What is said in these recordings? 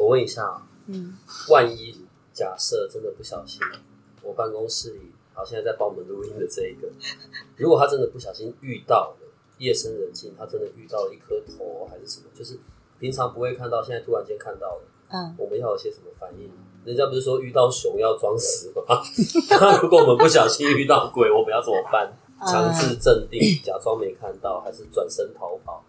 我问一下，嗯，万一假设真的不小心，我办公室里好现在在帮我们录音的这一个，如果他真的不小心遇到了夜深人静，他真的遇到了一颗头还是什么，就是平常不会看到，现在突然间看到了，嗯，我们要有些什么反应？人家不是说遇到熊要装死吗？那如果我们不小心遇到鬼，我们要怎么办？强制镇定，假装没看到，还是转身逃跑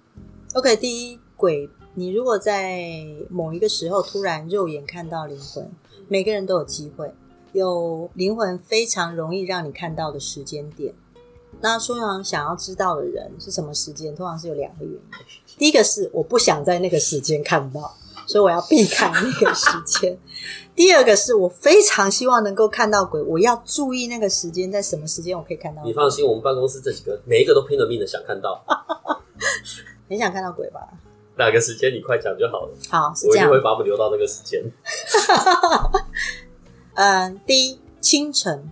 ？OK，第一鬼，你如果在某一个时候突然肉眼看到灵魂，每个人都有机会，有灵魂非常容易让你看到的时间点。那通常想要知道的人是什么时间，通常是有两个原因。第一个是我不想在那个时间看到，所以我要避开那个时间。第二个是我非常希望能够看到鬼，我要注意那个时间，在什么时间我可以看到。你放心，我们办公室这几个每一个都拼了命的想看到，很想看到鬼吧？哪个时间你快讲就好了，好，是这样我一定。会把我们留到那个时间。嗯，第一，清晨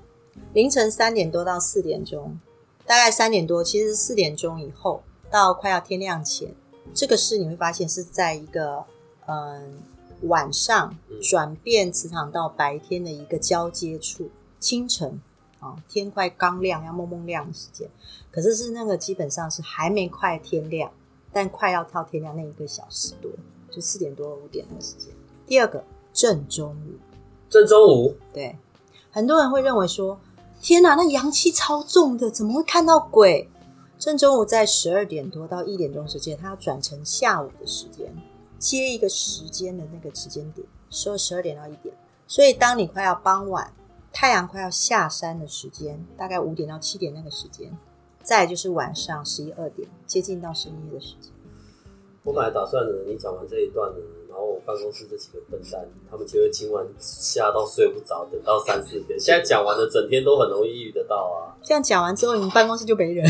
凌晨三点多到四点钟，大概三点多，其实四点钟以后到快要天亮前，这个是你会发现是在一个嗯晚上嗯转变磁场到白天的一个交接处，清晨。啊、天快刚亮要蒙蒙亮的时间，可是是那个基本上是还没快天亮，但快要跳天亮那一个小时多，就四点多五点那个时间。第二个正中午。正中午，对，很多人会认为说：“天哪，那阳气超重的，怎么会看到鬼？”正中午在十二点多到一点钟之间，它要转成下午的时间，接一个时间的那个时间点，说十二点到一点。所以，当你快要傍晚，太阳快要下山的时间，大概五点到七点那个时间，再就是晚上十一二点，接近到深夜的时间。我本来打算呢，你讲完这一段呢，然后我办公室这几个笨蛋，他们就会今晚吓到睡不着，等到三四点。现在讲完了，整天都很容易遇得到啊。这样讲完之后，你们办公室就没人。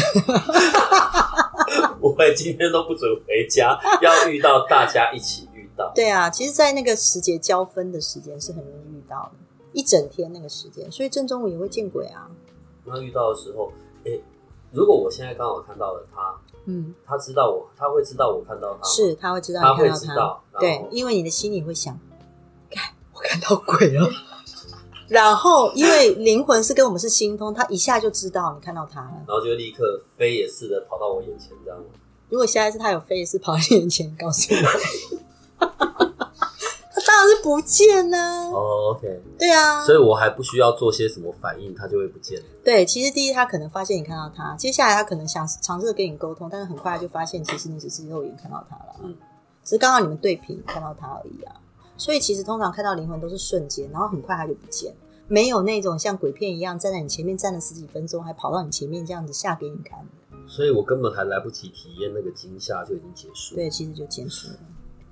不会，今天都不准回家，要遇到大家一起遇到。对啊，其实，在那个时节交分的时间是很容易遇到的，一整天那个时间，所以正中午也会见鬼啊。那遇到的时候，诶，如果我现在刚好看到了他，嗯，他知道我，他会知道我看到他，是他会知道他会你看到他，知道，对，因为你的心里会想，看 我看到鬼了。然后，因为灵魂是跟我们是心通，他一下就知道你看到他了。然后就立刻飞也似的跑到我眼前，这样吗。如果下一次他有飞也是跑到你眼前，告诉我，不见呢、哦，OK，对啊，所以我还不需要做些什么反应，他就会不见了。对，其实第一他可能发现你看到他，接下来他可能想尝试跟你沟通，但是很快就发现其实你只是肉眼看到他了，嗯只是刚好你们对屏看到他而已啊。所以其实通常看到灵魂都是瞬间，然后很快他就不见，没有那种像鬼片一样站在你前面站了十几分钟，还跑到你前面这样子吓给你看。所以我根本还来不及体验那个惊吓就已经结束。，对，其实就结束了。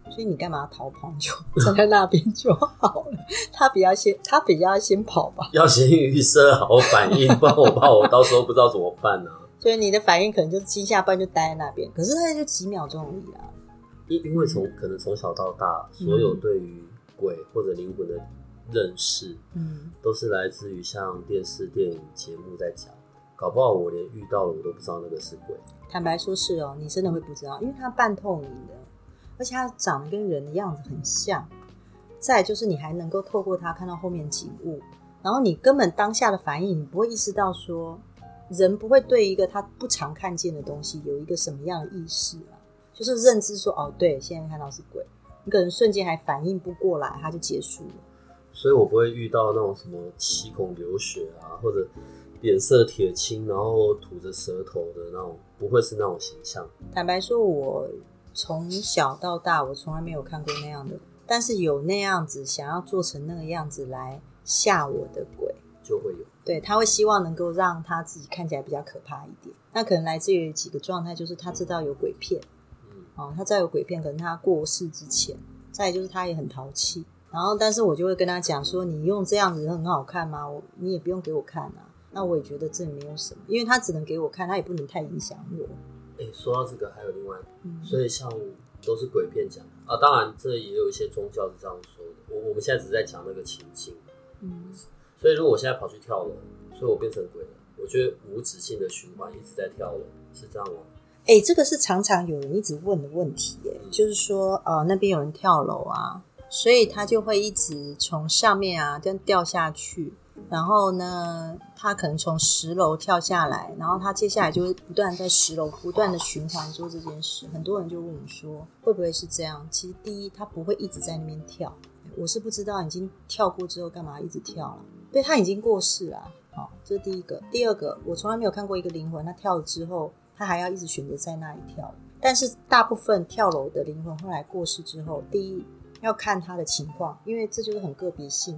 所以你干嘛逃跑？你就 站在那边就好了。他比较先，他比较先跑吧。要先预设好反应，不然我怕我到时候不知道怎么办呢、所以你的反应可能就是惊吓，不然就待在那边。可是他就几秒钟而已啊。因因为从可能从小到大，所有对于鬼或者灵魂的认识，嗯，都是来自于像电视、电影节目在讲。搞不好我连遇到了我都不知道那个是鬼。坦白说是哦，你真的会不知道，因为它半透明的，而且它长得跟人的样子很像。再就是你还能够透过它看到后面景物，然后你根本当下的反应，你不会意识到说，人不会对一个他不常看见的东西有一个什么样的意识啊，就是认知说哦，对，现在看到是鬼，你可能瞬间还反应不过来，它就结束了。所以我不会遇到那种什么七孔流血啊，或者脸色铁青，然后吐着舌头的那种，不会是那种形象。坦白说，我从小到大我从来没有看过那样的，但是有那样子想要做成那个样子来吓我的鬼，就会有。对他会希望能够让他自己看起来比较可怕一点。那可能来自于几个状态，就是他知道有鬼片，嗯，哦，他知道有鬼片，可能他过世之前再就是他也很淘气。然后，但是我就会跟他讲说，你用这样子很好看吗？我你也不用给我看啊。那我也觉得这没有什么，因为他只能给我看，他也不能太影响我。哎，说到这个，还有另外，嗯所以像都是鬼片讲啊，当然这也有一些宗教是这样说的。我我们现在只是在讲那个情境，嗯，所以如果我现在跑去跳楼，所以我变成鬼了，我觉得无止境的循环一直在跳楼，是这样吗？哎，这个是常常有人一直问的问题，哎，就是说，呃，那边有人跳楼啊，所以他就会一直从上面啊这样掉下去，然后呢，他可能从十楼跳下来，然后他接下来就会不断在十楼不断的循环做这件事。很多人就问我说，会不会是这样？其实第一，他不会一直在那边跳，我是不知道已经跳过之后干嘛一直跳了，对他已经过世了。好，这是第一个。第二个，我从来没有看过一个灵魂，他跳了之后，他还要一直选择在那里跳。但是大部分跳楼的灵魂后来过世之后，第一要看他的情况，因为这就是很个别性。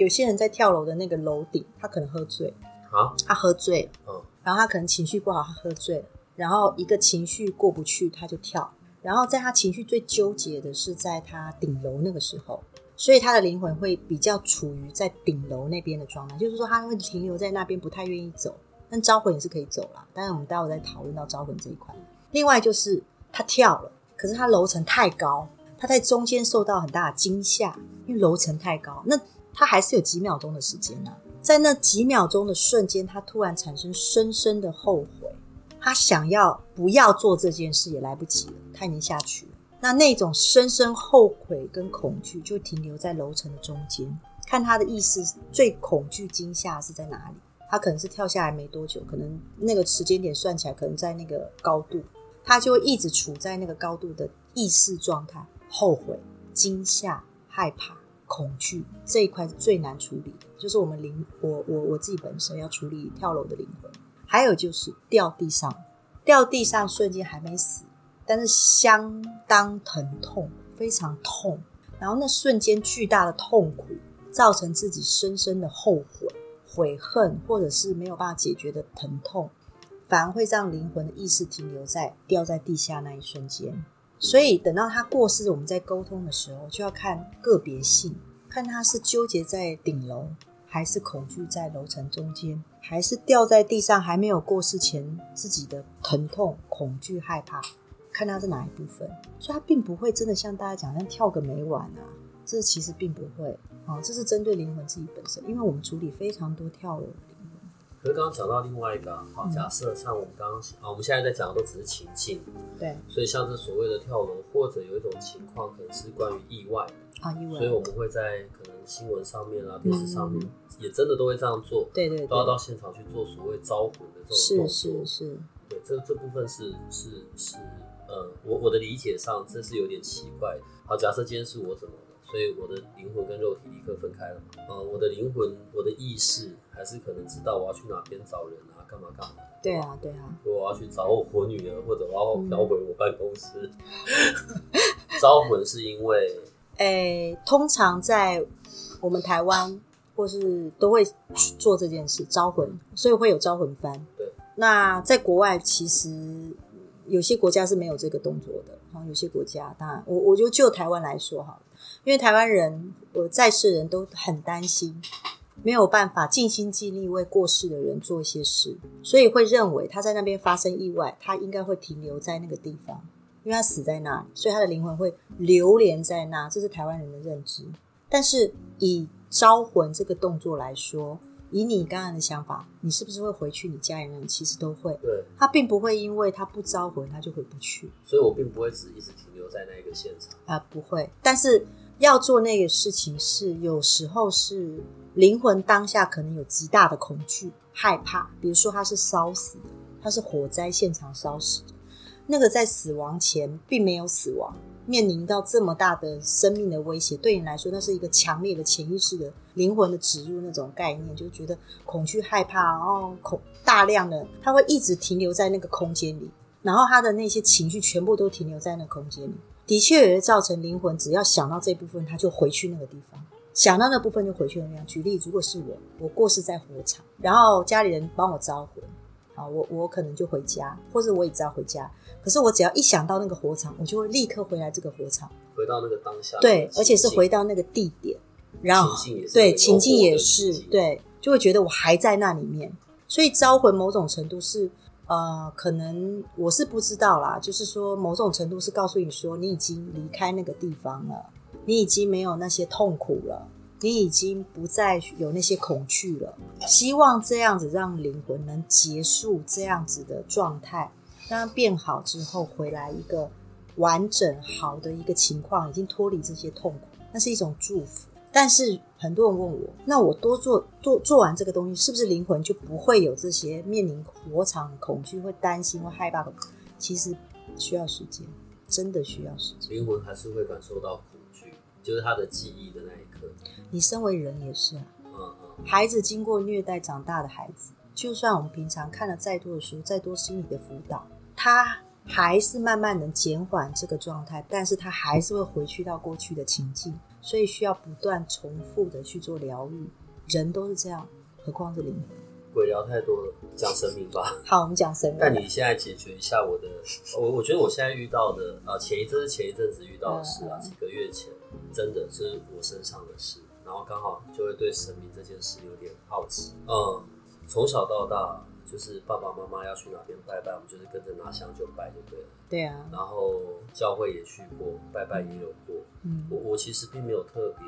有些人在跳楼的那个楼顶，他可能喝醉，啊，他喝醉了，嗯，然后他可能情绪不好，他喝醉了，然后一个情绪过不去，他就跳。然后在他情绪最纠结的是在他顶楼那个时候，所以他的灵魂会比较处于在顶楼那边的状态，就是说他会停留在那边，不太愿意走。但招魂也是可以走啦，当然我们待会再讨论到招魂这一块。另外就是他跳了，可是他楼层太高，他在中间受到很大的惊吓，因为楼层太高，那他还是有几秒钟的时间啊。在那几秒钟的瞬间，他突然产生深深的后悔，他想要不要做这件事也来不及了，他已经下去了。那那种深深后悔跟恐惧就停留在楼层的中间，看他的意识最恐惧惊吓是在哪里？他可能是跳下来没多久，可能那个时间点算起来，可能在那个高度，他就会一直处在那个高度的意识状态，后悔、惊吓、害怕、恐惧这一块是最难处理的，就是我们灵，我我我自己本身要处理跳楼的灵魂，还有就是掉地上，掉地上瞬间还没死，但是相当疼痛，非常痛，然后那瞬间巨大的痛苦，造成自己深深的后悔。悔恨，或者是没有办法解决的疼痛，反而会让灵魂的意识停留在掉在地下那一瞬间。所以等到他过世，我们在沟通的时候，就要看个别性，看他是纠结在顶楼，还是恐惧在楼层中间，还是掉在地上还没有过世前自己的疼痛、恐惧、害怕，看他是哪一部分。所以他并不会真的像大家讲，像跳个没完啊，这其实并不会。哦，这是针对灵魂自己本身，因为我们处理非常多跳楼。可是刚刚讲到另外一个，好，嗯。假设像我们刚刚啊，我们现在在讲的都只是情境，对。所以像这所谓的跳楼，或者有一种情况可能是关于意外，啊，意外。所以我们会在可能新闻上面啊、电视上面也真的都会这样做，对对都要到，现场去做所谓招魂的这种动作。是是是，对，这这部分是是是，呃，我我的理解上这是有点奇怪。好，假设今天是我怎么了，所以我的灵魂跟肉体立刻分开了嘛？呃，我的灵魂，我的意识还是可能知道我要去哪边找人啊，干嘛干嘛。对啊对啊，如果我要去找我女儿，或者我要回我办公室，招魂是因为 诶，通常在我们台湾或是都会做这件事招魂，所以会有招魂幡。对，那在国外其实有些国家是没有这个动作的，好，有些国家当然，我我就就台湾来说好了，因为台湾人我在世人都很担心。没有办法尽心尽力为过世的人做一些事，所以会认为他在那边发生意外，他应该会停留在那个地方，因为他死在那里，所以他的灵魂会流连在那，这是台湾人的认知。但是以招魂这个动作来说，以你刚才的想法，你是不是会回去你家里人？其实都会，对，他并不会因为他不招魂，他就回不去所以我并不会只一直停留在那一个现场。啊、不会。但是要做那个事情是有时候是灵魂当下可能有极大的恐惧、害怕，比如说他是烧死的，他是火灾现场烧死的，那个在死亡前并没有死亡，面临到这么大的生命的威胁，对你来说，那是一个强烈的潜意识的灵魂的植入那种概念，就觉得恐惧、害怕，然后恐大量的，他会一直停留在那个空间里，然后他的那些情绪全部都停留在那空间里，的确也会造成灵魂只要想到这部分，他就回去那个地方。想到那部分就回去那样。举例，如果是我，我过世在火场，然后家里人帮我招魂，啊，我我可能就回家，或者我也知道回家。可是我只要一想到那个火场，我就会立刻回来这个火场。回到那个当下，对，而且是回到那个地点，然后对情境也是对，就会觉得我还在那里面，所以招魂某种程度是呃，可能我是不知道啦，就是说某种程度是告诉你说你已经离开那个地方了，你已经没有那些痛苦了。你已经不再有那些恐惧了，希望这样子让灵魂能结束这样子的状态，让它变好之后回来一个完整好的一个情况，已经脱离这些痛苦，那是一种祝福。但是很多人问我，那我多做做做完这个东西，是不是灵魂就不会有这些面临火场的恐惧、会担心、会害怕的？其实需要时间，真的需要时间。灵魂还是会感受到恐惧，就是他的记忆的那一刻。你身为人也是啊，孩子经过虐待长大的孩子，就算我们平常看了再多的书，再多心理的辅导，他还是慢慢能减缓这个状态，但是他还是会回去到过去的情境，所以需要不断重复的去做疗愈。人都是这样，何况是灵魂？鬼聊太多了，讲神明吧。好，我们讲神明。但你现在解决一下我的，我我觉得我现在遇到的啊，前一阵是前一阵子遇到的事啊，几个月前，真的是我身上的事。然后刚好就会对神明这件事有点好奇。嗯，从小到大就是爸爸妈妈要去哪边拜拜，我们就是跟着拿香就拜就对了。对啊。然后教会也去过，拜拜也有过。嗯。我我其实并没有特别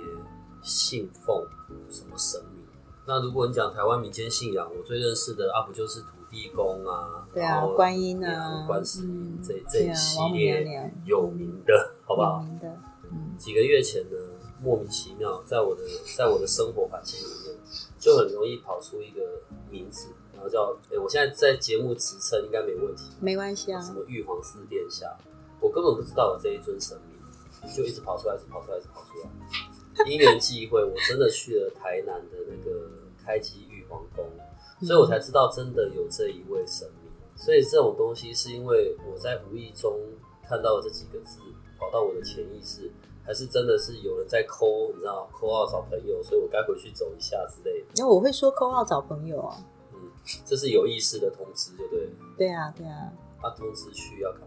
信奉什么神明。那如果你讲台湾民间信仰，我最认识的啊不就是土地公啊？对啊，观音啊，观世音这这一系列有名的，好不好？有名的。嗯。几个月前呢？莫名其妙，在我的在我的生活环境里面，就很容易跑出一个名字，然后叫哎，我现在在节目职称应该没问题，没关系啊。什么玉皇四殿下，我根本不知道有这一尊神明，就一直跑出来，一直跑出来，一直跑出来。因缘际会，我真的去了台南的那个开基玉皇宫，所以我才知道真的有这一位神明。所以这种东西是因为我在无意中看到这几个字，跑到我的潜意识。还是真的是有人在抠，你知道，抠号找朋友，所以我该回去走一下之类的。那我会说抠号找朋友啊。嗯，这是有意识的通知，对不对？对啊，对啊。他通知需要干嘛？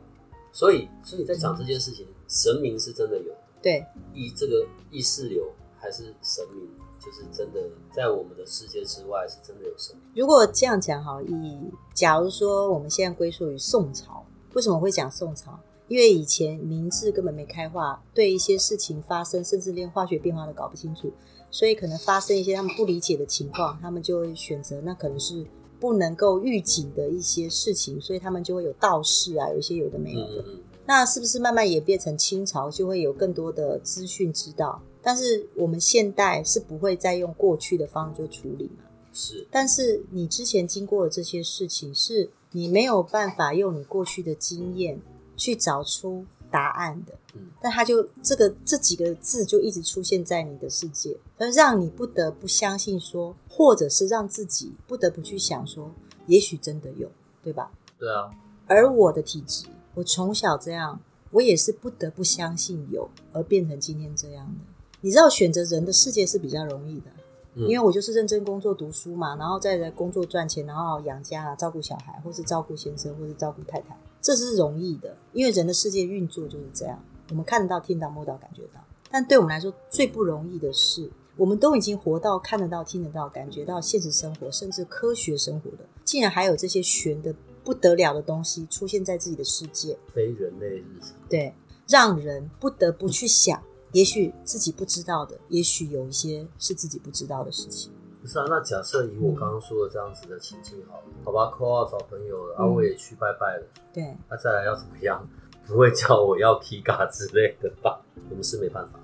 所以，所以你在讲这件事情，神明是真的有。对。意这个意识流还是神明，就是真的在我们的世界之外，是真的有神。如果这样讲哈，以假如说我们现在归属于宋朝，为什么会讲宋朝？因为以前明治根本没开化，对一些事情发生，甚至连化学变化都搞不清楚，所以可能发生一些他们不理解的情况，他们就会选择那可能是不能够预警的一些事情，所以他们就会有道士啊，有一些有的没有的。那是不是慢慢也变成清朝，就会有更多的资讯知道？但是我们现代是不会再用过去的方式做处理嘛？是。但是你之前经过的这些事情，是你没有办法用你过去的经验。去找出答案的，嗯，但他就这个这几个字就一直出现在你的世界，而让你不得不相信说，或者是让自己不得不去想说，也许真的有，对吧？对啊。而我的体质，我从小这样，我也是不得不相信有，而变成今天这样的。你知道，选择人的世界是比较容易的，因为我就是认真工作读书嘛，然后再来工作赚钱，然后养家啊，照顾小孩，或是照顾先生，或是照顾太太。这是容易的，因为人的世界运作就是这样，我们看得到、听到、摸到、感觉到。但对我们来说，最不容易的是，我们都已经活到看得到、听得到、感觉到现实生活，甚至科学生活的，竟然还有这些玄的不得了的东西出现在自己的世界，非人类日常。对，让人不得不去想，也许自己不知道的，也许有一些是自己不知道的事情。不是啊，那假设以我刚刚说的这样子的情境好了，好吧，call 号找朋友了，然后我也去拜拜了，对，那再来要怎么样？不会叫我要 K 卡之类的吧？我们是没办法。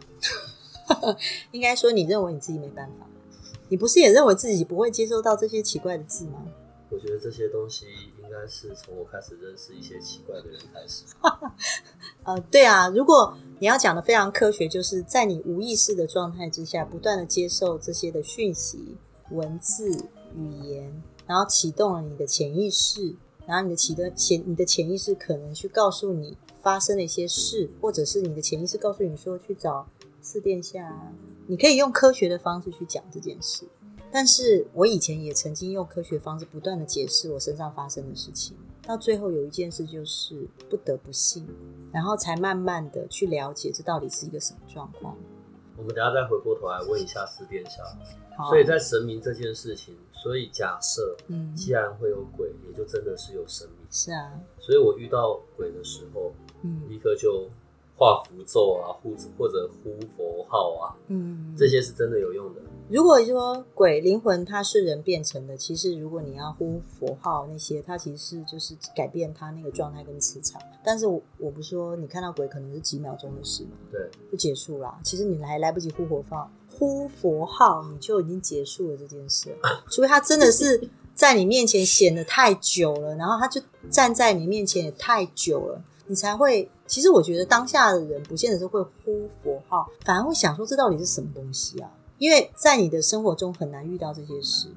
应该说，你认为你自己没办法？你不是也认为自己不会接收到这些奇怪的字吗？我觉得这些东西应该是从我开始认识一些奇怪的人开始。呃，对啊，如果你要讲的非常科学，就是在你无意识的状态之下，不断的接受这些的讯息。文字语言，然后启动了你的潜意识，然后你的启的潜你的潜意识可能去告诉你发生了一些事，或者是你的潜意识告诉你说去找四殿下，你可以用科学的方式去讲这件事。但是我以前也曾经用科学方式不断的解释我身上发生的事情，到最后有一件事就是不得不信，然后才慢慢的去了解这到底是一个什么状况。我们等下再回过头来问一下四殿下。所以在神明这件事情，所以假设嗯，既然会有鬼，也就真的是有神明。是啊，所以我遇到鬼的时候，嗯立刻就画符咒啊，呼或者呼佛号啊，嗯，这些是真的有用的。如果说鬼灵魂它是人变成的，其实如果你要呼佛号那些，它其实是就是改变它那个状态跟磁场。但是我我不说你看到鬼可能是几秒钟的事嘛，对，就结束啦。其实你还来不及呼佛号，呼佛号你就已经结束了这件事了。除非他真的是在你面前显得太久了，然后他就站在你面前也太久了，你才会。其实我觉得当下的人不见得是会呼佛号，反而会想说这到底是什么东西啊？因为在你的生活中很难遇到这些事，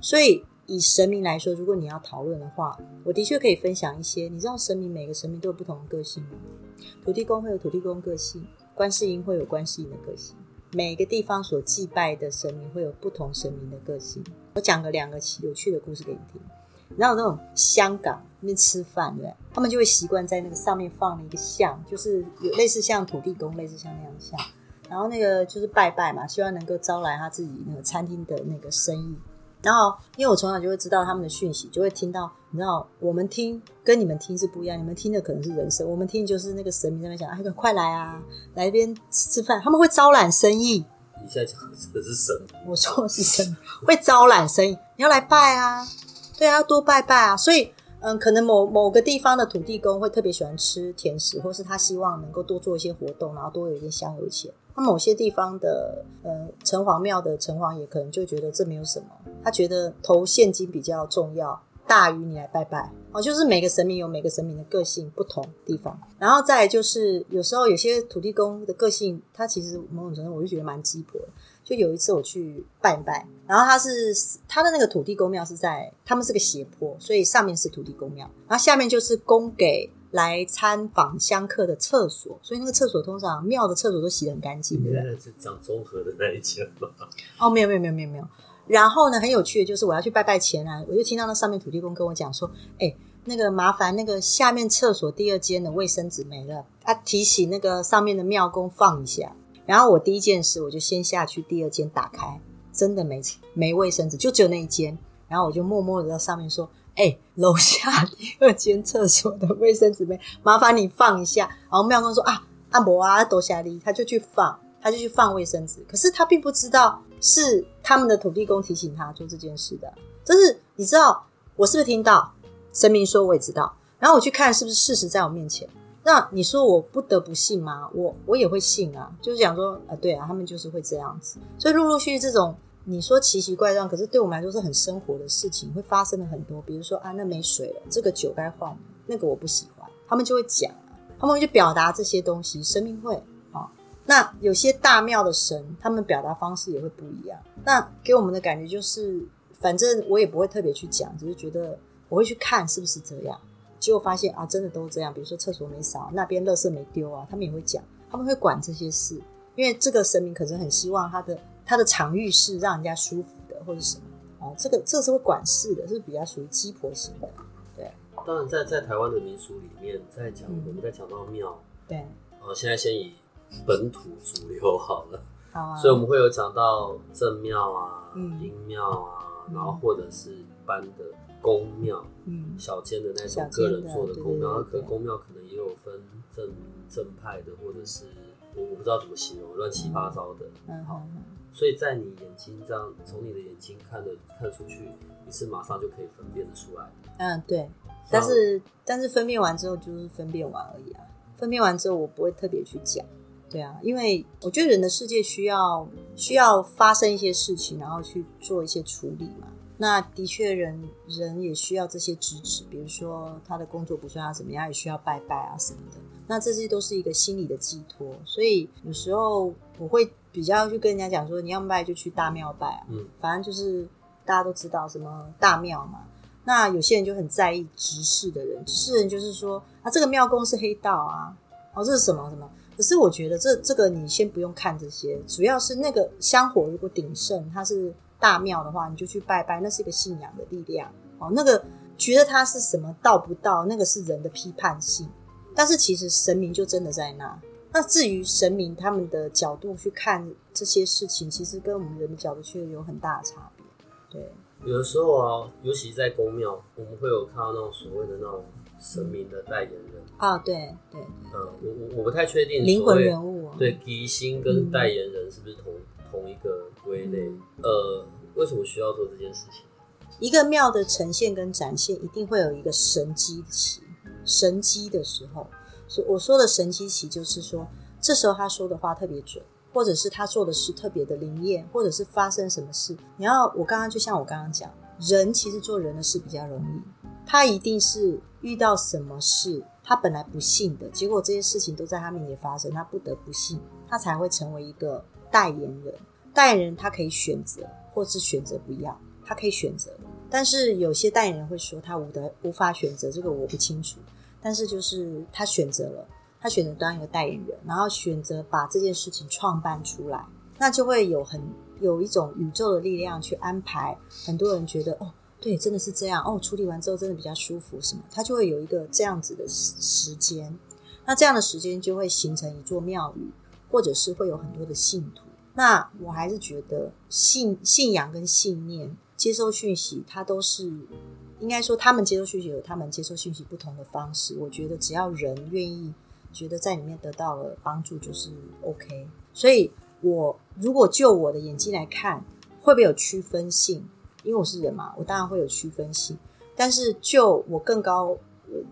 所以以神明来说，如果你要讨论的话，我的确可以分享一些。你知道神明每个神明都有不同的个性吗？土地公会有土地公个性，观世音会有观世音的个性，每个地方所祭拜的神明会有不同神明的个性。我讲个两个有趣的故事给你听。然后那种香港那边吃饭，对？他们就会习惯在那个上面放了一个像，就是有类似像土地公，类似像那样像。然后那个就是拜拜嘛，希望能够招来他自己那个餐厅的那个生意。然后因为我从小就会知道他们的讯息，就会听到，你知道我们听跟你们听是不一样，你们听的可能是人声，我们听的就是那个神明在那边讲，哎，快来啊，来这边吃吃饭，他们会招揽生意。你现在讲的这个是神，我说的是神会招揽生意，你要来拜啊，对啊，要多拜拜啊。所以，嗯，可能某某个地方的土地公会特别喜欢吃甜食，或是他希望能够多做一些活动，然后多有一些香油钱。那某些地方的呃城隍庙的城隍爷可能就觉得这没有什么，他觉得投现金比较重要，大于你来拜拜哦。就是每个神明有每个神明的个性不同地方，然后再就是有时候有些土地公的个性，他其实某种程度我就觉得蛮鸡婆。就有一次我去拜拜，然后他是他的那个土地公庙是在他们是个斜坡，所以上面是土地公庙，然后下面就是供给来参访香客的厕所，所以那个厕所通常庙的厕所都洗得很干净，对不对？在是讲综合的那一间吗？哦，没有没有没有没有没有。然后呢，很有趣的就是我要去拜拜前啊，我就听到那上面土地公跟我讲说，哎，那个麻烦那个下面厕所第二间的卫生纸没了，他提醒那个上面的庙公放一下。然后我第一件事，我就先下去第二间打开，真的没没卫生纸，就只有那一间。然后我就默默的在上面说：“哎、楼下 第二间厕所的卫生纸没，麻烦你放一下。”然后庙公说：“啊，阿伯啊，多下力。”他就去放，他就去放卫生纸。可是他并不知道是他们的土地公提醒他做这件事的。就是你知道我是不是听到神明说，我也知道。然后我去看是不是事实在我面前。那你说我不得不信吗？我我也会信啊，就是讲说啊，对啊，他们就是会这样子，所以陆陆续续这种你说奇奇怪状，可是对我们来说是很生活的事情，会发生了很多，比如说啊，那没水了，这个酒该换，那个我不喜欢，他们就会讲，他们会去表达这些东西，神明会啊。那有些大庙的神，他们表达方式也会不一样。那给我们的感觉就是，反正我也不会特别去讲，只是觉得我会去看是不是这样。结果发现啊，真的都这样。比如说厕所没扫，那边垃圾没丢啊，他们也会讲，他们会管这些事，因为这个神明可是很希望他的他的场域是让人家舒服的，或者什么哦，这个这是会管事的，是比较属于鸡婆型的。对。当然在，在台湾的民俗里面，在讲、嗯。我们在讲到庙，对，呃，现在先以本土主流好了，好啊，所以我们会有讲到正庙啊、嗯阴庙啊，嗯然后或者是一般的宫庙，嗯小间的那种个人做的宫庙，那可对对对能宫庙可能也有分正正派的，或者是我我不知道怎么形容，乱七八糟的。嗯好嗯所以在你眼睛这样从你的眼睛看的看出去，你是马上就可以分辨得出来。嗯，对。但是但是分辨完之后就是分辨完而已啊，分辨完之后我不会特别去讲。对啊，因为我觉得人的世界需要需要发生一些事情，然后去做一些处理嘛。那的确人人也需要这些支持，比如说他的工作不顺啊怎么样，也需要拜拜啊什么的。那这些都是一个心理的寄托，所以有时候我会比较去跟人家讲说，你要拜就去大庙拜啊，嗯，反正就是大家都知道什么大庙嘛。那有些人就很在意执事的人，执事人就是说啊，这个庙公是黑道啊，哦，这是什么什么。可是我觉得这这个你先不用看这些，主要是那个香火如果鼎盛，它是大庙的话，你就去拜拜，那是一个信仰的力量。哦，那个觉得它是什么道不道，那个是人的批判性。但是其实神明就真的在那。那至于神明他们的角度去看这些事情，其实跟我们人的角度却有很大的差别。对，有的时候啊，尤其在宫庙，我们会有看到那种所谓的那种神明的代言人。啊，对对，嗯，我我我不太确定灵魂人物啊，对，吉星跟代言人是不是同同一个归类？呃，为什么需要做这件事情？一个庙的呈现跟展现，一定会有一个神机期，神机的时候，所我说的神机期，就是说这时候他说的话特别准，或者是他做的事特别的灵验，或者是发生什么事。你要我刚刚就像我刚刚讲，人其实做人的事比较容易，他一定是遇到什么事，他本来不信的，结果这些事情都在他面前发生，他不得不信，他才会成为一个代言人。代言人他可以选择，或是选择不要。他可以选择，但是有些代言人会说他无的无法选择，这个我不清楚。但是就是他选择了，他选择当一个代言人，然后选择把这件事情创办出来，那就会有很有一种宇宙的力量去安排。很多人觉得哦，对，真的是这样哦，处理完之后真的比较舒服，什么？他就会有一个这样子的时间，那这样的时间就会形成一座庙宇，或者是会有很多的信徒。那我还是觉得信信仰跟信念。接收讯息，它都是应该说，他们接收讯息有他们接收讯息不同的方式。我觉得只要人愿意，觉得在里面得到了帮助，就是 OK。所以，我如果就我的眼睛来看，会不会有区分性？因为我是人嘛，我当然会有区分性。但是，就我更高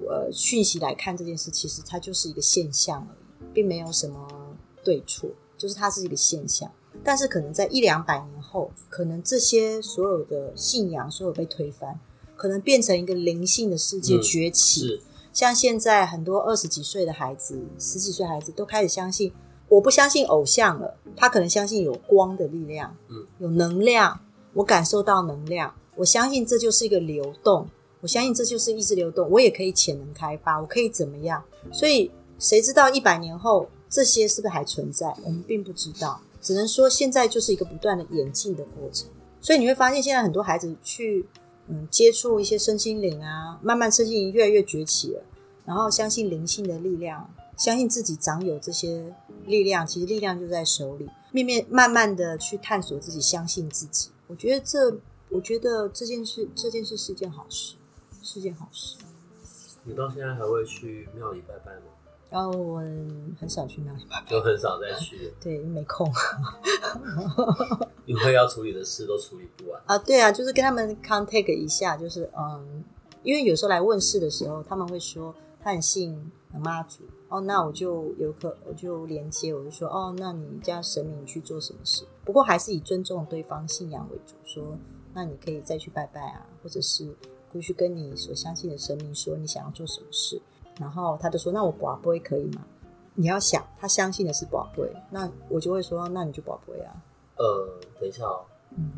呃讯息来看这件事，其实它就是一个现象而已，并没有什么对错，就是它是一个现象。但是可能在一两百年后，可能这些所有的信仰，所有被推翻，可能变成一个灵性的世界崛起。像现在很多二十几岁的孩子、十几岁孩子都开始相信，我不相信偶像了，他可能相信有光的力量，嗯，有能量，我感受到能量，我相信这就是一个流动，我相信这就是一直流动，我也可以潜能开发，我可以怎么样？所以谁知道一百年后这些是不是还存在？我们并不知道。只能说现在就是一个不断的演进的过程，所以你会发现现在很多孩子去嗯接触一些身心灵啊，慢慢身心灵越来越崛起了，然后相信灵性的力量，相信自己掌有这些力量，其实力量就在手里，面面慢慢的去探索自己，相信自己。我觉得这，我觉得这件事，这件事是一件好事，是件好事。你到现在还会去庙里拜拜吗？然后我很少去那里，就很少再去。对，没空。因为要处理的事都处理不完啊。对啊，就是跟他们 contact 一下，就是嗯，因为有时候来问事的时候，他们会说他很信妈祖哦，那我就有可我就连接，我就说哦，那你家神明去做什么事？不过还是以尊重对方信仰为主，说那你可以再去拜拜啊，或者是过去跟你所相信的神明说你想要做什么事。然后他就说：“那我保不会可以吗？”你要想，他相信的是保会，那我就会说：“那你就保不会啊。”呃，等一下哦，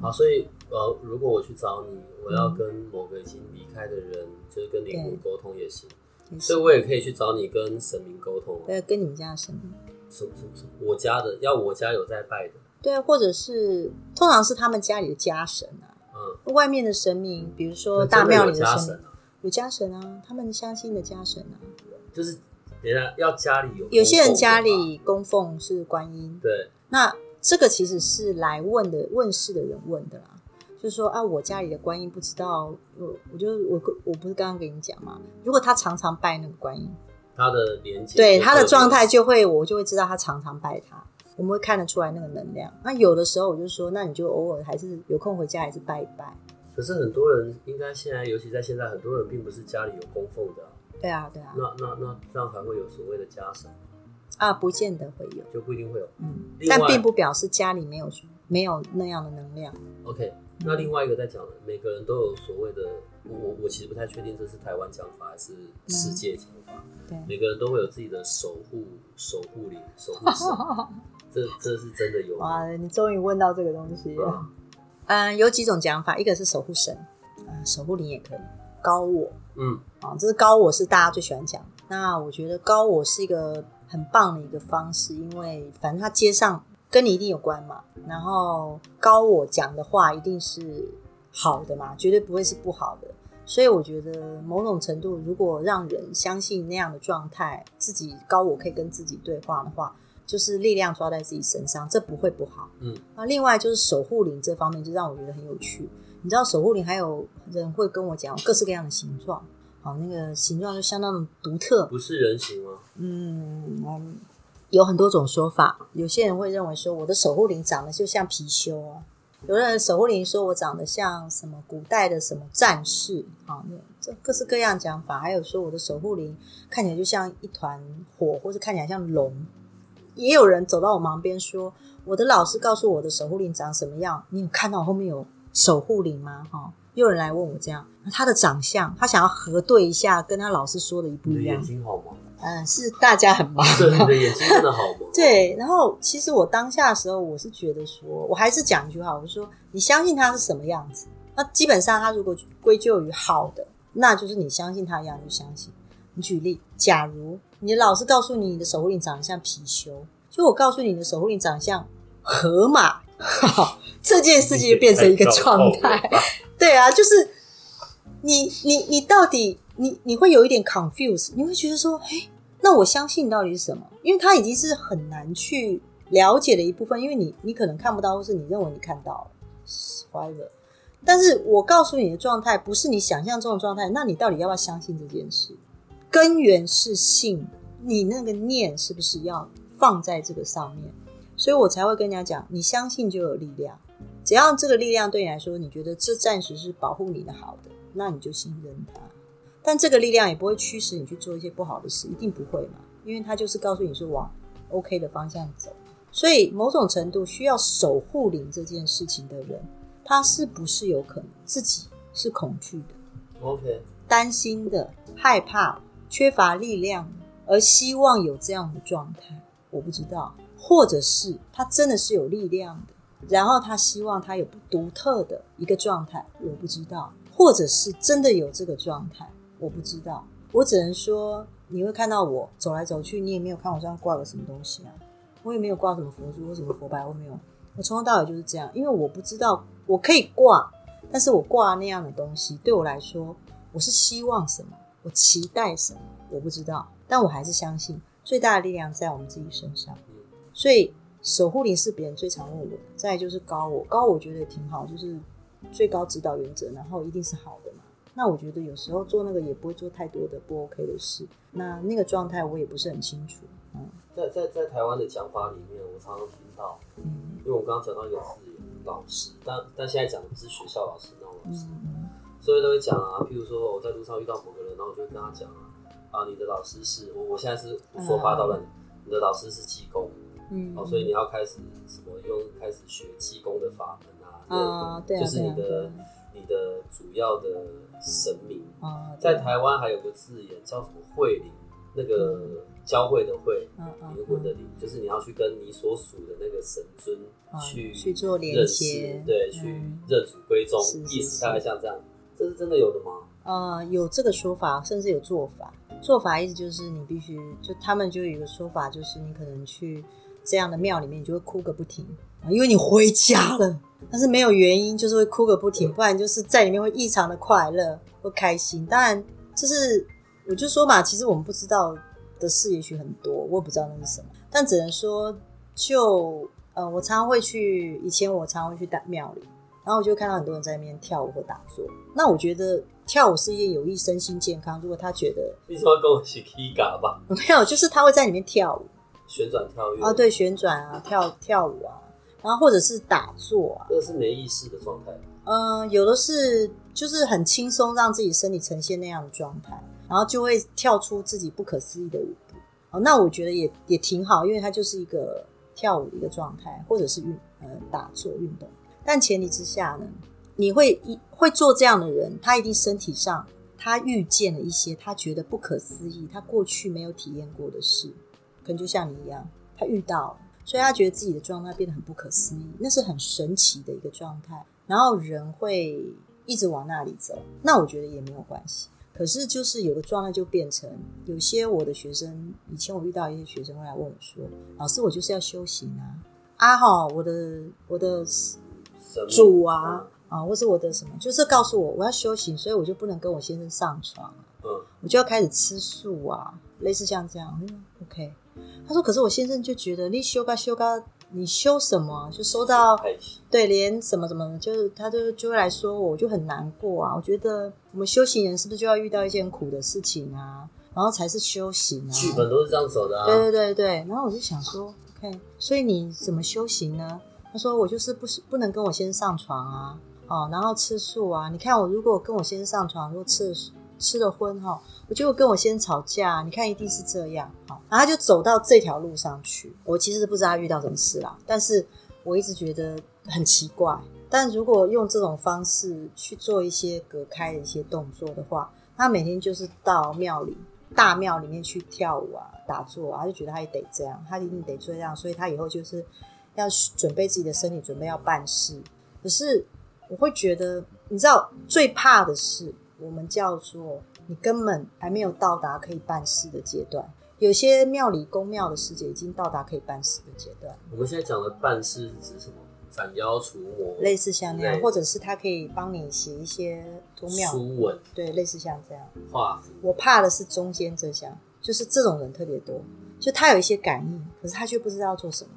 好，所以呃，如果我去找你，我要跟某个已经离开的人，就是跟灵魂沟通也行，所以我也可以去找你跟神明沟通。对，跟你们家的神明。什么什么什么？我家的要我家有在拜的。对，或者是通常是他们家里的家神啊。嗯。外面的神明，比如说大庙里的神明。有家神啊，他们相信的家神啊，就是别人要家里有，有些人家里供奉是观音，对，那这个其实是来问的问事的人问的啦，就是说啊，我家里的观音不知道，我我就我我不是刚刚跟你讲嘛，如果他常常拜那个观音，他的连接，对他的状态就会，我就会知道他常常拜他，我们会看得出来那个能量。那有的时候我就说，那你就偶尔还是有空回家还是拜一拜。可是很多人应该现在，尤其在现在，很多人并不是家里有供奉的。对啊，对啊。那那那这样还会有所谓的家神啊？不见得会有，就不一定会有。嗯，但并不表示家里没有没有那样的能量。OK，那另外一个在讲的，每个人都有所谓的，我我其实不太确定这是台湾讲法还是世界讲法。对，每个人都会有自己的守护守护灵守护神，这这是真的有。哇，你终于问到这个东西了。嗯，有几种讲法，一个是守护神，嗯，守护灵也可以，高我，嗯，啊，这是高我是大家最喜欢讲。那我觉得高我是一个很棒的一个方式，因为反正他接上跟你一定有关嘛。然后高我讲的话一定是好的嘛，绝对不会是不好的。所以我觉得某种程度，如果让人相信那样的状态，自己高我可以跟自己对话的话，就是力量抓在自己身上，这不会不好。嗯，那另外就是守护灵这方面，就让我觉得很有趣。你知道守护灵还有人会跟我讲各式各样的形状，好，那个形状就相当的独特。不是人形吗？嗯，嗯有很多种说法。有些人会认为说我的守护灵长得就像貔貅啊，有的人守护灵说我长得像什么古代的什么战士啊，那这各式各样讲法。还有说我的守护灵看起来就像一团火，或者看起来像龙。也有人走到我旁边说，我的老师告诉我的守护灵长什么样？你有看到我后面有守护灵吗？哈，又有人来问我这样，他的长相，他想要核对一下，跟他老师说的一不一样眼。睛好吗？嗯，是大家很忙。对，你的眼睛真的好吗？对，然后其实我当下的时候，我是觉得说，我还是讲一句话，我说你相信他是什么样子，那基本上他如果归咎于好的，那就是你相信他一样就相信。你举例，假如你的老师告诉你你的守护灵长得像貔貅，就我告诉你你的守护灵长得像河马，这件事情就变成一个状态。对啊，就是你你你到底你你会有一点 confuse，你会觉得说，哎，那我相信到底是什么？因为它已经是很难去了解的一部分，因为你你可能看不到，或是你认为你看到了，whatever。但是我告诉你的状态不是你想象中的状态，那你到底要不要相信这件事？根源是信，你那个念是不是要放在这个上面？所以我才会跟人家讲，你相信就有力量。只要这个力量对你来说，你觉得这暂时是保护你的好的，那你就信任它。但这个力量也不会驱使你去做一些不好的事，一定不会嘛，因为它就是告诉你是往 OK 的方向走。所以某种程度需要守护灵这件事情的人，他是不是有可能自己是恐惧的、OK，担心的、害怕、缺乏力量，而希望有这样的状态？我不知道，或者是他真的是有力量的，然后他希望他有独特的一个状态，我不知道，或者是真的有这个状态，我不知道。我只能说，你会看到我走来走去，你也没有看我身上挂个什么东西啊，我也没有挂什么佛珠或什么佛牌，我没有。我从头到尾就是这样，因为我不知道我可以挂，但是我挂那样的东西对我来说，我是希望什么，我期待什么，我不知道，但我还是相信最大的力量在我们自己身上。所以守护灵是别人最常问我的，再就是高我，高我觉得也挺好，就是最高指导原则，然后一定是好的嘛。那我觉得有时候做那个也不会做太多的不 OK 的事，那那个状态我也不是很清楚。嗯在在在台湾的讲法里面，我常常听到，嗯因为我刚刚讲到一个字眼，老师，但但现在讲的不是学校老师那种老师，嗯所以都会讲啊，譬如说我在路上遇到某个人，然后我就会跟他讲啊，啊，你的老师是我，我现在是胡说八道了，你的老师是济公，嗯。哦，所以你要开始什么用开始学济公的法门啊，啊对啊就是你的你的主要的神明，啊，在台湾还有个字眼叫什么会灵，那个教会的会，灵魂的灵，就是你要去跟你所属的那个神尊啊去去做连认接。识，对，去嗯。认祖归宗意思大概像这样，这是真的有的吗？呃，有这个说法，甚至有做法。做法意思就是你必须，就他们就有一个说法，就是你可能去这样的庙里面，你就会哭个不停啊，因为你回家了，但是没有原因，就是会哭个不停，不然就是在里面会异常的快乐或开心。当然，就是我就说嘛，其实我们不知道的事也许很多，我也不知道那是什么，但只能说就呃，我常常会去，以前我常常会去大庙里，然后我就看到很多人在那边跳舞或打坐。那我觉得跳舞是一件有益身心健康。如果他觉得你说要跟我一起 K 嘎吧，没有，就是他会在里面跳舞旋转跳跃啊，，对，旋转啊，跳跳舞啊，然后或者是打坐啊，这个是没意识的状态。嗯、有的是就是很轻松，让自己身体呈现那样的状态，然后就会跳出自己不可思议的舞步。哦，那我觉得也也挺好，因为它就是一个跳舞的一个状态，或者是运呃打坐运动。但前提之下呢，你会一会做这样的人，他一定身体上他遇见了一些他觉得不可思议，他过去没有体验过的事，可能就像你一样，他遇到了，所以他觉得自己的状态变得很不可思议，那是很神奇的一个状态。然后人会一直往那里走，那我觉得也没有关系。可是就是有个状态就变成，有些我的学生，以前我遇到一些学生会来问我说：“老师，我就是要修行啊，啊哈，我的我的主啊，嗯啊，或是我的什么，就是告诉我我要修行，所以我就不能跟我先生上床，嗯，我就要开始吃素啊，类似像这样。嗯，OK。他说，可是我先生就觉得你修嘎修嘎，你修什么？就收到对，连什么什么，就是他就就会来说我，我就很难过啊。我觉得我们修行人是不是就要遇到一件苦的事情啊，然后才是修行啊？剧本都是这样走的啊。对对对对，然后我就想说，OK，所以你怎么修行呢？他说我就是不是不能跟我先生上床啊，哦，然后吃素啊。你看我如果跟我先生上床，如果吃了吃了荤哈、我就跟我先生吵架。你看一定是这样，好，然后他就走到这条路上去。我其实不知道他遇到什么事啦，但是我一直觉得很奇怪。但如果用这种方式去做一些隔开的一些动作的话，他每天就是到庙里大庙里面去跳舞啊、打坐啊，他就觉得他也得这样，他一定得这样，所以他以后就是要准备自己的身体，准备要办事。可是我会觉得，你知道最怕的是，我们叫做你根本还没有到达可以办事的阶段。有些庙里公庙的师姐已经到达可以办事的阶段，我们现在讲的办事是指什么？斩妖除魔、类似像那样，或者是他可以帮你写一些图庙，书文、对，类似像这样。画符。我怕的是中间这项，就是这种人特别多，就他有一些感应，可是他却不知道要做什么。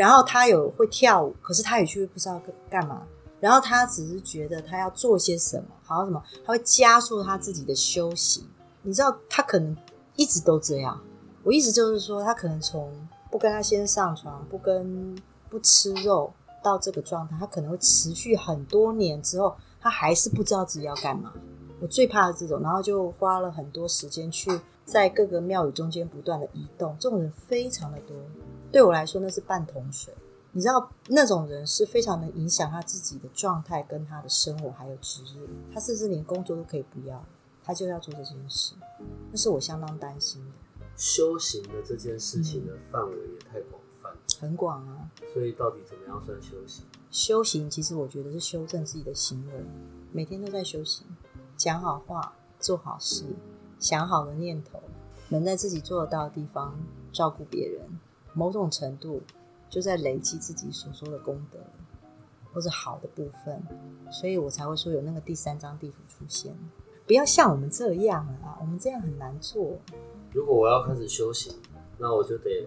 然后他有会跳舞，可是他也却不知道干嘛。然后他只是觉得他要做些什么，好像什么，他会加速他自己的修行。你知道，他可能一直都这样。我意思就是说，他可能从不跟他先上床，不跟不吃肉到这个状态，他可能会持续很多年之后，他还是不知道自己要干嘛。我最怕的这种，然后就花了很多时间去在各个庙宇中间不断的移动，这种人非常的多。对我来说，那是半桶水。你知道，那种人是非常能影响他自己的状态、跟他的生活还有职业。他甚至连工作都可以不要，他就要做这件事，那是我相当担心的，修行的这件事情的范围也太广泛了，很广啊。所以到底怎么样算修行？修行其实我觉得是修正自己的行为，每天都在修行，讲好话，做好事，想好的念头，能在自己做得到的地方照顾别人，某种程度就在累积自己所说的功德或者好的部分，所以我才会说有那个第三张地图出现。不要像我们这样啊，我们这样很难做。如果我要开始修行，那我就得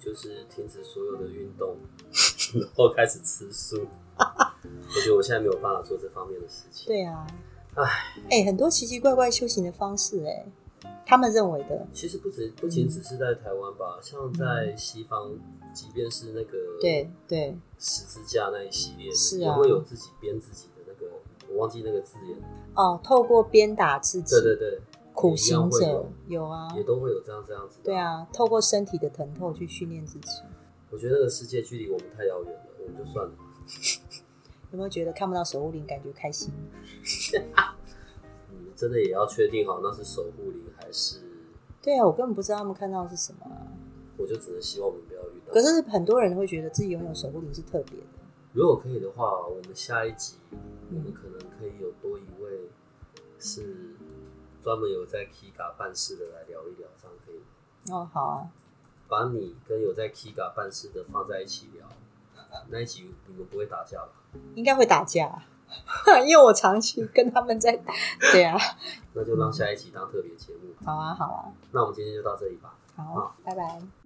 就是停止所有的运动，然后开始吃素。我觉得我现在没有办法做这方面的事情。对啊，唉，哎、很多奇奇怪怪修行的方式、哎，他们认为的，其实不止不仅只是在台湾吧，像在西方，即便是那个对对，十字架那一系列的，是啊也会有自己编自己的那个，我忘记那个字眼。哦，透过鞭打自己，对对对，苦行者有有啊，也都会有这样这样子。对，啊，透过身体的疼痛去训练自己。我觉得那个世界距离我们太遥远了，我们就算了。有没有觉得看不到守护灵，感觉开心？嗯，真的也要确定好那是守护灵还是，对啊，我根本不知道他们看到的是什么啊、我就只能希望我们不要遇到。可是很多人会觉得自己拥有守护灵是特别的。如果可以的话，我们下一集我嗯们可能可以有多一位是专门有在 Kiga 办事的来聊一聊，这样可以吗？哦，好啊，把你跟有在 Kiga 办事的放在一起聊，那一集你们不会打架吧？应该会打架，因为我长期跟他们在。对啊，那就让下一期当特别节目。好啊，好啊，那我们今天就到这里吧。好，拜拜。